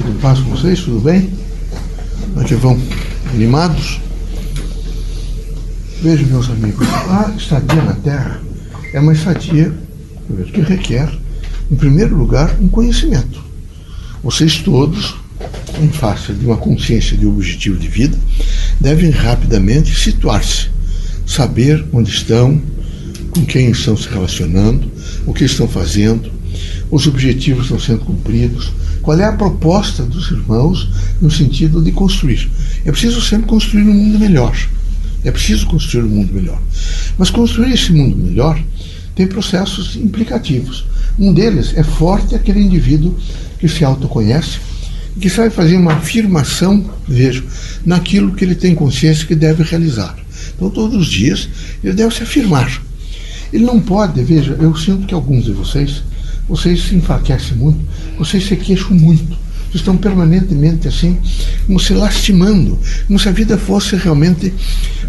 Tudo em paz com vocês? Tudo bem? Que vão? Animados? Vejam, meus amigos, a estadia na Terra é uma estadia que requer, em primeiro lugar, um conhecimento. Vocês todos, em face de uma consciência de objetivo de vida, devem rapidamente situar-se, saber onde estão, com quem estão se relacionando, o que estão fazendo, os objetivos estão sendo cumpridos, qual é a proposta dos irmãos no sentido de construir. É preciso sempre construir um mundo melhor. É preciso construir um mundo melhor. Mas construir esse mundo melhor tem processos implicativos. Um deles é forte aquele indivíduo que se autoconhece, que sabe fazer uma afirmação, vejo, naquilo que ele tem consciência que deve realizar. Então, todos os dias, ele deve se afirmar. Ele não pode, veja, eu sinto que alguns de vocês vocês se enfraquecem muito, vocês se queixam muito, estão permanentemente assim, como se lastimando, como se a vida fosse realmente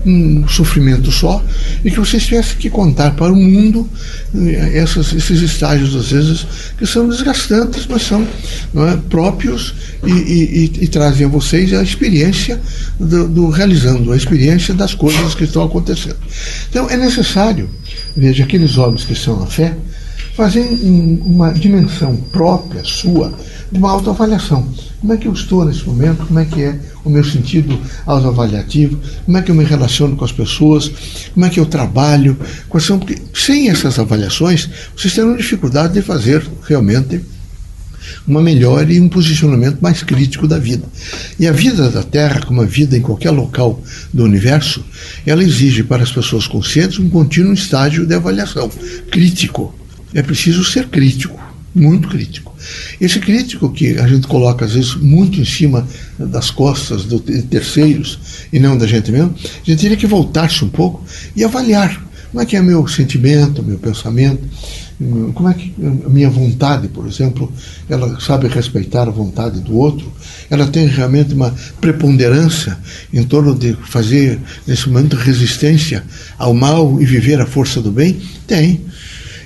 um sofrimento só e que vocês tivessem que contar para o mundo eh, essas, esses estágios, às vezes, que são desgastantes, mas são é, próprios e, e, e, trazem a vocês a experiência do, do, realizando, a experiência das coisas que estão acontecendo. Então, é necessário, veja, aqueles homens que são na fé, fazer uma dimensão própria, sua, de uma autoavaliação. Como é que eu estou nesse momento? Como é que é o meu sentido autoavaliativo? Como é que eu me relaciono com as pessoas? Como é que eu trabalho? Quais são? Porque sem essas avaliações, vocês terão dificuldade de fazer realmente uma melhora e um posicionamento mais crítico da vida. E a vida da Terra, como a vida em qualquer local do universo, ela exige para as pessoas conscientes um contínuo estágio de avaliação crítico é preciso ser crítico, muito crítico. Esse crítico que a gente coloca, às vezes, muito em cima das costas de terceiros e não da gente mesmo, a gente teria que voltar-se um pouco e avaliar como é que é meu sentimento, meu pensamento, como é que a minha vontade, por exemplo, ela sabe respeitar a vontade do outro, ela tem realmente uma preponderância em torno de fazer, nesse momento, resistência ao mal e viver a força do bem? Tem.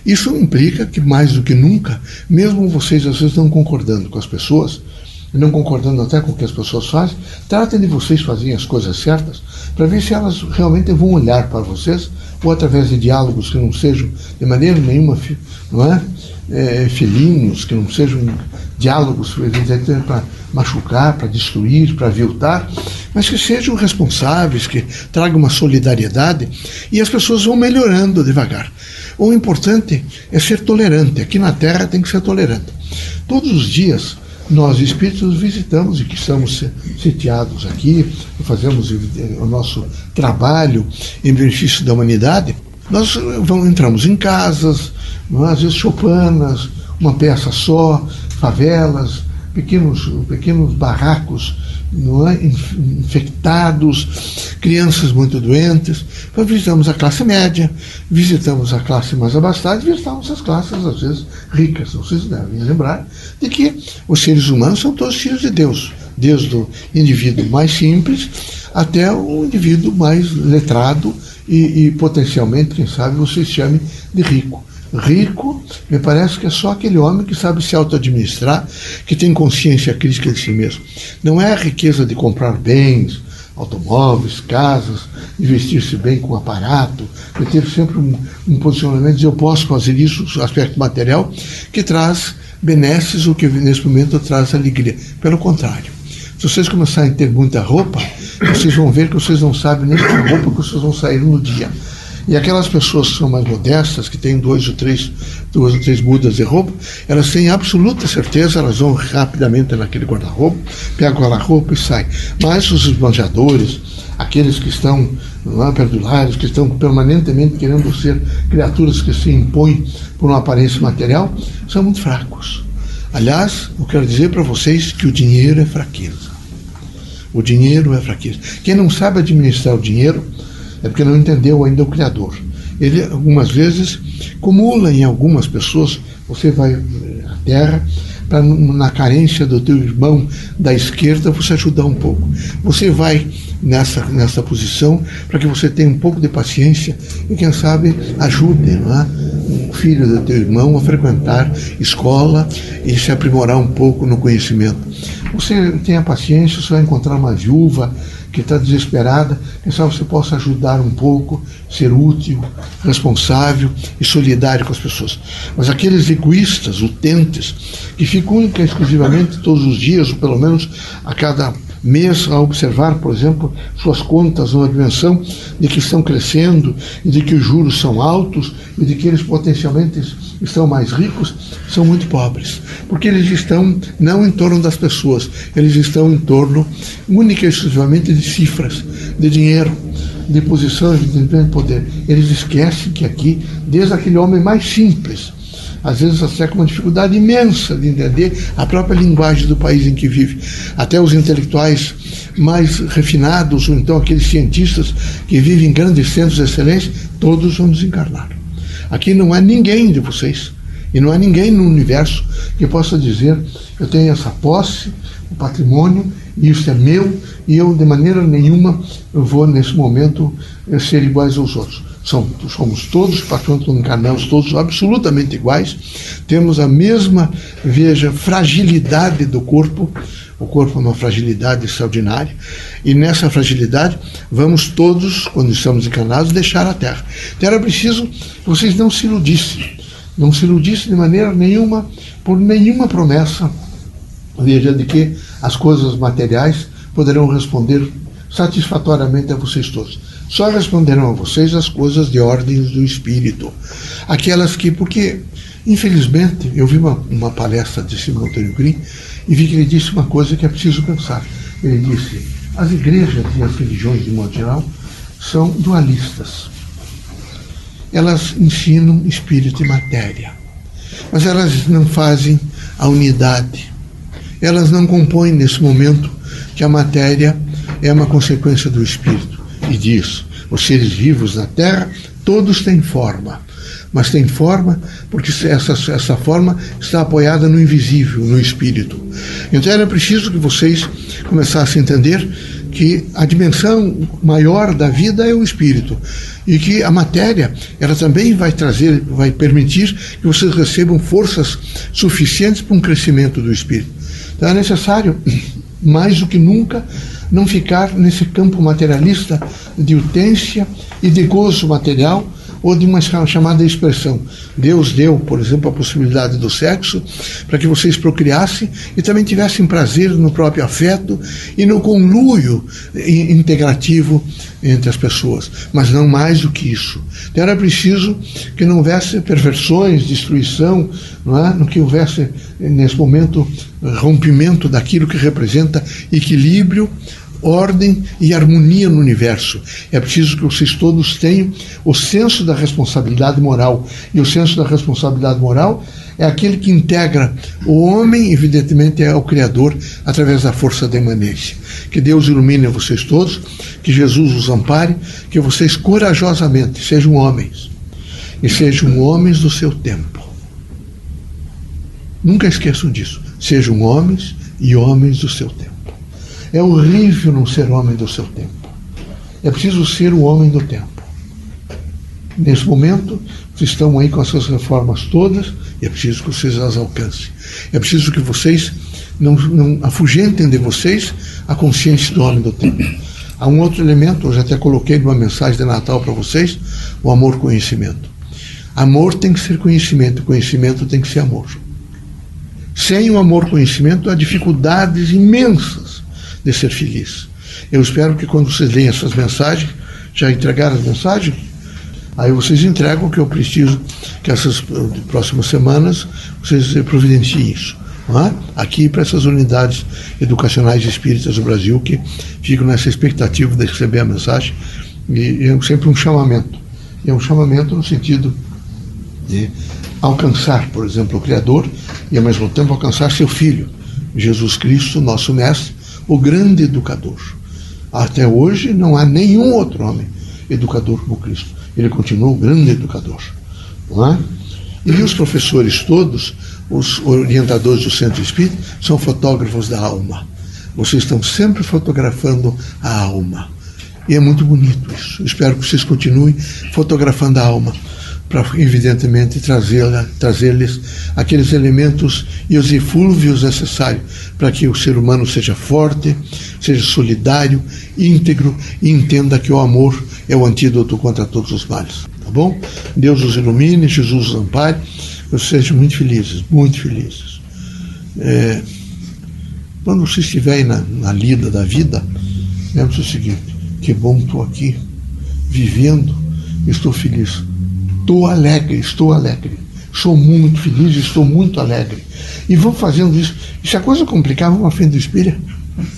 Isso implica que, mais do que nunca, mesmo vocês às vezes não concordando com as pessoas, não concordando até com o que as pessoas fazem, tratem de vocês fazerem as coisas certas para ver se elas realmente vão olhar para vocês ou através de diálogos que não sejam de maneira nenhuma não é? é felinos, que não sejam diálogos para machucar, para destruir, para aviltar, mas que sejam responsáveis, que tragam uma solidariedade e as pessoas vão melhorando devagar. O importante é ser tolerante. Aqui na Terra tem que ser tolerante. Todos os dias nós espíritos visitamos e que estamos sitiados aqui, fazemos o nosso trabalho em benefício da humanidade. Nós vamos, entramos em casas, às vezes chopanas, uma peça só, favelas, pequenos, pequenos barracos é? infectados, crianças muito doentes. Então, visitamos a classe média, visitamos a classe mais abastada e visitamos as classes, às vezes, ricas. Vocês devem lembrar de que os seres humanos são todos filhos de Deus, desde o indivíduo mais simples até o indivíduo mais letrado e, e potencialmente, quem sabe, você chame de rico. Rico, me parece que é só aquele homem que sabe se auto-administrar, que tem consciência crítica de si mesmo. Não é a riqueza de comprar bens, automóveis, casas, investir-se bem com aparato, de ter sempre um, um posicionamento de eu posso fazer isso, aspecto material, que traz benesses, o que nesse momento traz alegria. Pelo contrário. Se vocês começarem a ter muita roupa, vocês vão ver que vocês não sabem nem que roupa que vocês vão sair no dia. E aquelas pessoas que são mais modestas, que têm dois ou três, duas ou três mudas de roupa, elas têm absoluta certeza, elas vão rapidamente naquele guarda-roupa, pegam aquela roupa e saem. Mas os esbanjadores, aqueles que estão lá perdulares, que estão permanentemente querendo ser criaturas que se impõem por uma aparência material, são muito fracos. Aliás, eu quero dizer para vocês que o dinheiro é fraqueza. O dinheiro é fraqueza. Quem não sabe administrar o dinheiro é porque não entendeu ainda o Criador. Ele, algumas vezes, acumula em algumas pessoas, você vai à terra, para na carência do teu irmão da esquerda você ajudar um pouco. Você vai nessa, nessa posição, para que você tenha um pouco de paciência e, quem sabe, ajude é? o filho do teu irmão a frequentar escola e se aprimorar um pouco no conhecimento. Você tenha paciência, você vai encontrar uma viúva que está desesperada, quem sabe você possa ajudar um pouco, ser útil, responsável e solidário com as pessoas. Mas aqueles egoístas, utentes, que ficam única e exclusivamente todos os dias, ou pelo menos a cada mês a observar, por exemplo, suas contas numa dimensão de que estão crescendo e de que os juros são altos e de que eles potencialmente estão mais ricos, são muito pobres. Porque eles estão não em torno das pessoas, eles estão em torno única e exclusivamente de cifras, de dinheiro, de posições de poder. Eles esquecem que aqui, desde aquele homem mais simples, às vezes até com uma dificuldade imensa de entender a própria linguagem do país em que vive. Até os intelectuais mais refinados, ou então aqueles cientistas que vivem em grandes centros de excelência, todos vão desencarnar. Aqui não há ninguém de vocês, e não há ninguém no universo que possa dizer: eu tenho essa posse, o patrimônio, e isso é meu, e eu de maneira nenhuma vou nesse momento ser iguais aos outros. Somos, somos todos, quando encarnamos, todos absolutamente iguais, temos a mesma, veja, fragilidade do corpo, o corpo é uma fragilidade extraordinária, e nessa fragilidade vamos todos, quando estamos encarnados, deixar a Terra. Então era preciso que vocês não se iludissem, não se iludissem de maneira nenhuma, por nenhuma promessa, veja, de que as coisas materiais poderão responder satisfatoriamente a vocês todos. Só responderão a vocês as coisas de ordens do espírito. Aquelas que, porque, infelizmente, eu vi uma, uma palestra de Antônio Green e vi que ele disse uma coisa que é preciso pensar. Ele disse: as igrejas e as religiões, de modo geral, são dualistas. Elas ensinam espírito e matéria, mas elas não fazem a unidade. Elas não compõem nesse momento que a matéria é uma consequência do espírito e diz: os seres vivos na Terra, todos têm forma. Mas tem forma porque essa, essa forma está apoiada no invisível, no espírito. Então era preciso que vocês começassem a entender que a dimensão maior da vida é o espírito e que a matéria ela também vai trazer, vai permitir que vocês recebam forças suficientes para um crescimento do espírito. Então é necessário mais do que nunca não ficar nesse campo materialista de utência e de gozo material ou de uma chamada expressão. Deus deu, por exemplo, a possibilidade do sexo para que vocês procriassem e também tivessem prazer no próprio afeto e no conluio integrativo entre as pessoas, mas não mais do que isso. Então era preciso que não houvesse perversões, destruição, não é? no que houvesse nesse momento rompimento daquilo que representa equilíbrio ordem e harmonia no universo. É preciso que vocês todos tenham o senso da responsabilidade moral. E o senso da responsabilidade moral é aquele que integra o homem, evidentemente, é o Criador, através da força da imanência. Que Deus ilumine vocês todos, que Jesus os ampare, que vocês corajosamente sejam homens e sejam homens do seu tempo. Nunca esqueçam disso. Sejam homens e homens do seu tempo. É horrível não ser homem do seu tempo. É preciso ser o homem do tempo. Nesse momento, vocês estão aí com essas reformas todas e é preciso que vocês as alcancem. É preciso que vocês não, não afugentem de vocês a consciência do homem do tempo. Há um outro elemento, eu já até coloquei numa mensagem de Natal para vocês, o amor-conhecimento. Amor tem que ser conhecimento, conhecimento tem que ser amor. Sem o amor-conhecimento, há dificuldades imensas de ser feliz. Eu espero que quando vocês leem essas mensagens, já entregaram as mensagens? Aí vocês entregam que eu preciso que essas próximas semanas vocês providenciem isso. É? Aqui para essas unidades educacionais espíritas do Brasil que ficam nessa expectativa de receber a mensagem. E é sempre um chamamento. É um chamamento no sentido de alcançar, por exemplo, o Criador e ao mesmo tempo alcançar seu Filho, Jesus Cristo, nosso Mestre, o grande educador. Até hoje não há nenhum outro homem educador como Cristo. Ele continua o grande educador. Não é? E os professores todos, os orientadores do centro espírita, são fotógrafos da alma. Vocês estão sempre fotografando a alma. E é muito bonito isso. Espero que vocês continuem fotografando a alma para, evidentemente, trazê-lhes trazer aqueles elementos e os eflúvios necessários para que o ser humano seja forte, seja solidário, íntegro e entenda que o amor é o antídoto contra todos os males. Tá bom? Deus os ilumine, Jesus os ampare, vocês sejam muito felizes, muito felizes. É, quando você estiver na, na lida da vida, lembre-se o seguinte: que bom estou aqui, vivendo, estou feliz. Estou alegre, estou alegre. Sou muito feliz, estou muito alegre. E vou fazendo isso. E se a coisa complicar, vou à frente do espelho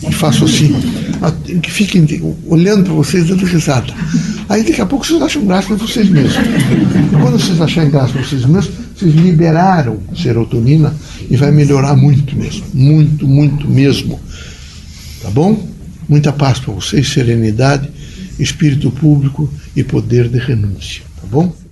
e faço assim. Que fiquem olhando para vocês dando risada. Aí daqui a pouco vocês acham graça para vocês mesmos. E quando vocês acharem graça para vocês mesmos, vocês liberaram serotonina e vai melhorar muito mesmo. Muito, muito mesmo. Tá bom? Muita paz para vocês, serenidade, espírito público e poder de renúncia, tá bom?